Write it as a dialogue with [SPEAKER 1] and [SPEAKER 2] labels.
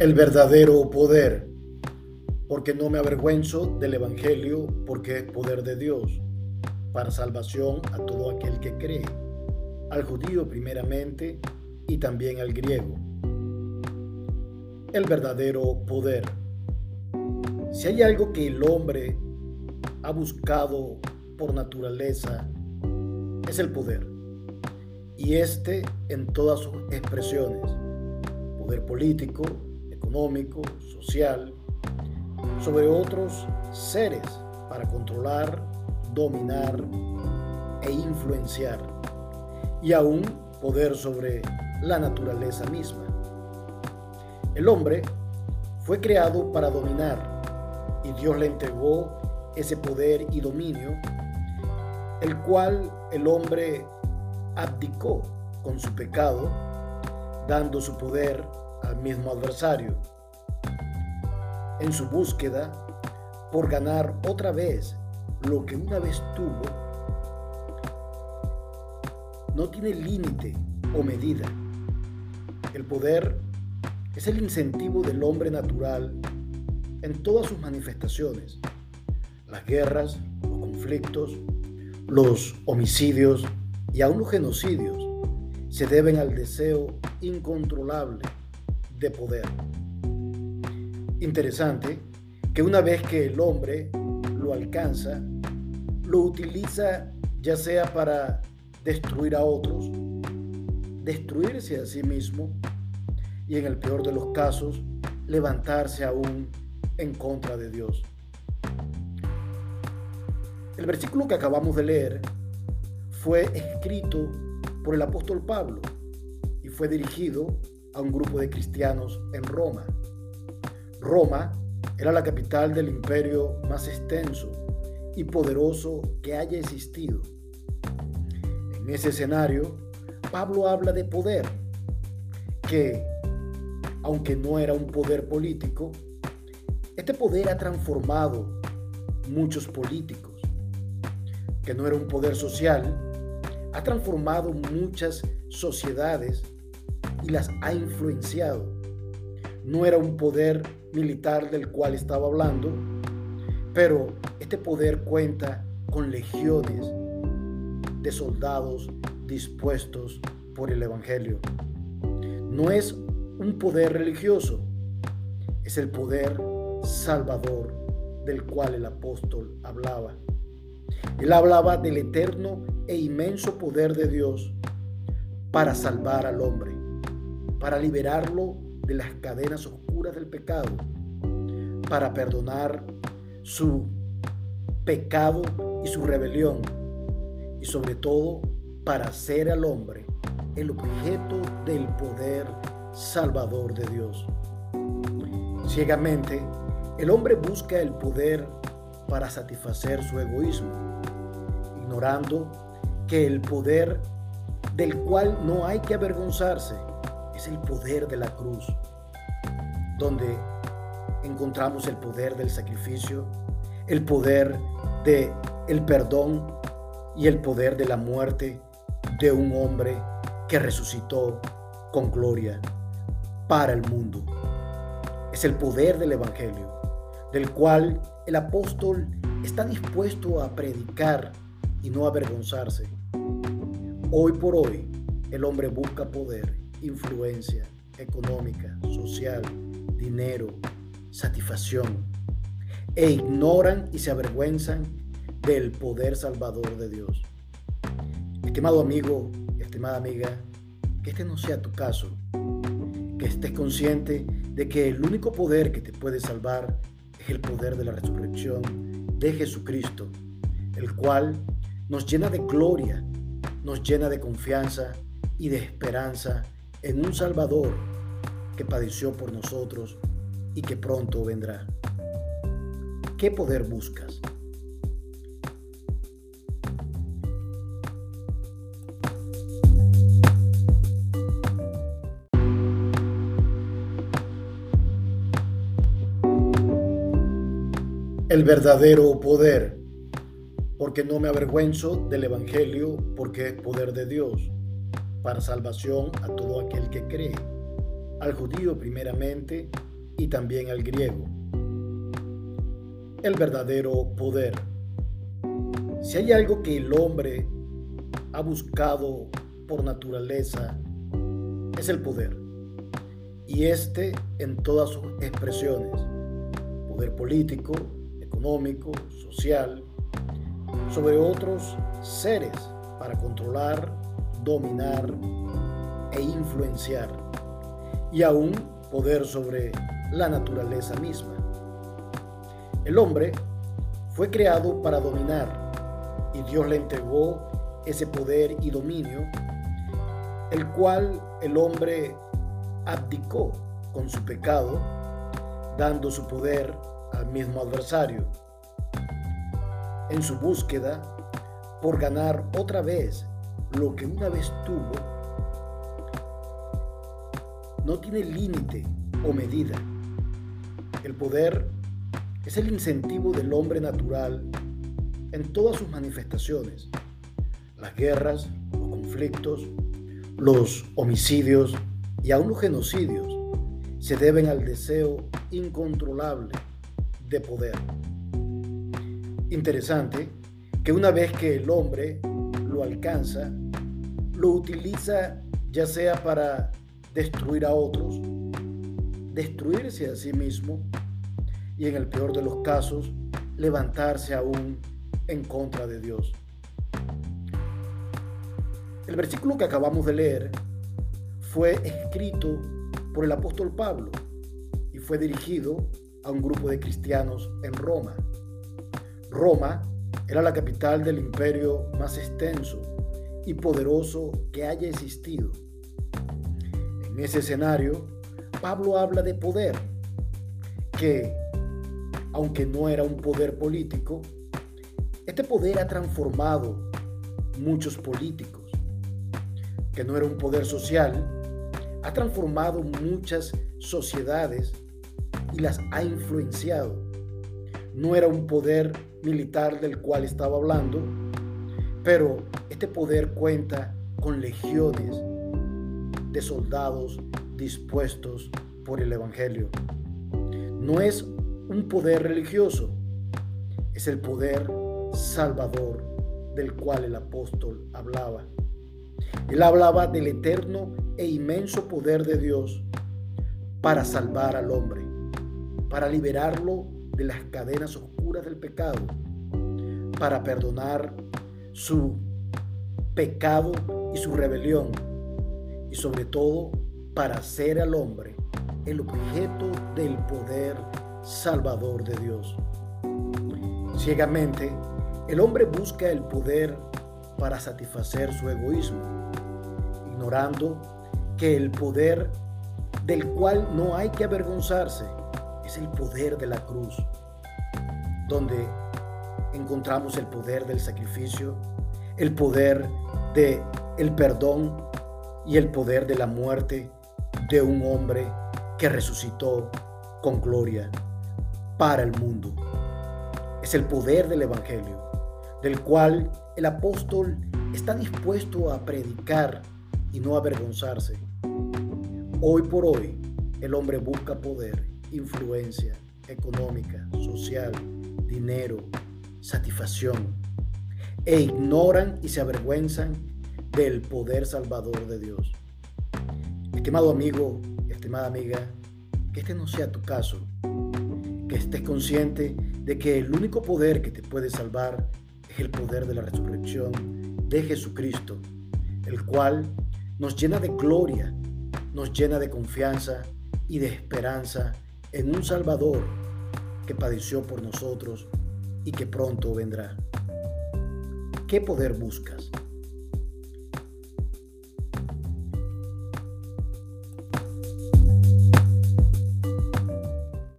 [SPEAKER 1] el verdadero poder, porque no me avergüenzo del Evangelio, porque es poder de Dios, para salvación a todo aquel que cree, al judío primeramente y también al griego. El verdadero poder. Si hay algo que el hombre ha buscado por naturaleza, es el poder. Y este en todas sus expresiones. Poder político, económico, social, sobre otros seres para controlar, dominar e influenciar, y aún poder sobre la naturaleza misma. El hombre fue creado para dominar y Dios le entregó ese poder y dominio, el cual el hombre abdicó con su pecado, dando su poder al mismo adversario. En su búsqueda por ganar otra vez lo que una vez tuvo, no tiene límite o medida. El poder es el incentivo del hombre natural en todas sus manifestaciones. Las guerras, los conflictos, los homicidios y aún los genocidios se deben al deseo incontrolable de poder. Interesante que una vez que el hombre lo alcanza, lo utiliza ya sea para destruir a otros, destruirse a sí mismo y en el peor de los casos, levantarse aún en contra de Dios. El versículo que acabamos de leer fue escrito por el apóstol Pablo y fue dirigido a un grupo de cristianos en Roma. Roma era la capital del imperio más extenso y poderoso que haya existido. En ese escenario, Pablo habla de poder, que, aunque no era un poder político, este poder ha transformado muchos políticos, que no era un poder social, ha transformado muchas sociedades y las ha influenciado. No era un poder militar del cual estaba hablando, pero este poder cuenta con legiones de soldados dispuestos por el Evangelio. No es un poder religioso, es el poder salvador del cual el apóstol hablaba. Él hablaba del eterno e inmenso poder de Dios para salvar al hombre, para liberarlo de las cadenas oscuras del pecado, para perdonar su pecado y su rebelión, y sobre todo para hacer al hombre el objeto del poder salvador de Dios. Ciegamente, el hombre busca el poder para satisfacer su egoísmo, ignorando que el poder del cual no hay que avergonzarse es el poder de la cruz, donde encontramos el poder del sacrificio, el poder de el perdón y el poder de la muerte de un hombre que resucitó con gloria para el mundo. Es el poder del evangelio, del cual el apóstol está dispuesto a predicar y no avergonzarse. Hoy por hoy el hombre busca poder, influencia económica, social, dinero, satisfacción, e ignoran y se avergüenzan del poder salvador de Dios. Estimado amigo, estimada amiga, que este no sea tu caso, que estés consciente de que el único poder que te puede salvar es el poder de la resurrección de Jesucristo, el cual nos llena de gloria, nos llena de confianza y de esperanza en un Salvador que padeció por nosotros y que pronto vendrá. ¿Qué poder buscas? El verdadero poder, porque no me avergüenzo del Evangelio, porque es poder de Dios, para salvación a todo aquel que cree, al judío primeramente y también al griego. El verdadero poder. Si hay algo que el hombre ha buscado por naturaleza, es el poder. Y este en todas sus expresiones. Poder político, económico, social, sobre otros seres para controlar, dominar e influenciar. Y aún poder sobre la naturaleza misma. El hombre fue creado para dominar y Dios le entregó ese poder y dominio, el cual el hombre abdicó con su pecado, dando su poder al mismo adversario. En su búsqueda por ganar otra vez lo que una vez tuvo, no tiene límite o medida. El poder es el incentivo del hombre natural en todas sus manifestaciones. Las guerras, los conflictos, los homicidios y aún los genocidios se deben al deseo incontrolable de poder. Interesante que una vez que el hombre lo alcanza, lo utiliza ya sea para destruir a otros, destruirse a sí mismo y en el peor de los casos, levantarse aún en contra de Dios. El versículo que acabamos de leer fue escrito por el apóstol Pablo y fue dirigido a un grupo de cristianos en Roma. Roma era la capital del imperio más extenso y poderoso que haya existido. En ese escenario, Pablo habla de poder, que, aunque no era un poder político, este poder ha transformado muchos políticos, que no era un poder social, ha transformado muchas sociedades y las ha influenciado. No era un poder militar del cual estaba hablando, pero este poder cuenta con legiones de soldados dispuestos por el Evangelio. No es un poder religioso, es el poder salvador del cual el apóstol hablaba. Él hablaba del eterno e inmenso poder de Dios para salvar al hombre, para liberarlo de las cadenas oscuras del pecado, para perdonar su pecado y su rebelión, y sobre todo para hacer al hombre el objeto del poder salvador de Dios. Ciegamente, el hombre busca el poder para satisfacer su egoísmo, ignorando que el poder del cual no hay que avergonzarse es el poder de la cruz, donde encontramos el poder del sacrificio, el poder de el perdón y el poder de la muerte de un hombre que resucitó con gloria para el mundo. Es el poder del Evangelio, del cual el apóstol está dispuesto a predicar y no avergonzarse. Hoy por hoy, el hombre busca poder, influencia económica, social, dinero, satisfacción, e ignoran y se avergüenzan del poder salvador de Dios. Estimado amigo, estimada amiga, que este no sea tu caso, que estés consciente de que el único poder que te puede salvar es el poder de la resurrección de Jesucristo, el cual nos llena de gloria, nos llena de confianza y de esperanza en un Salvador que padeció por nosotros y que pronto vendrá. ¿Qué poder buscas?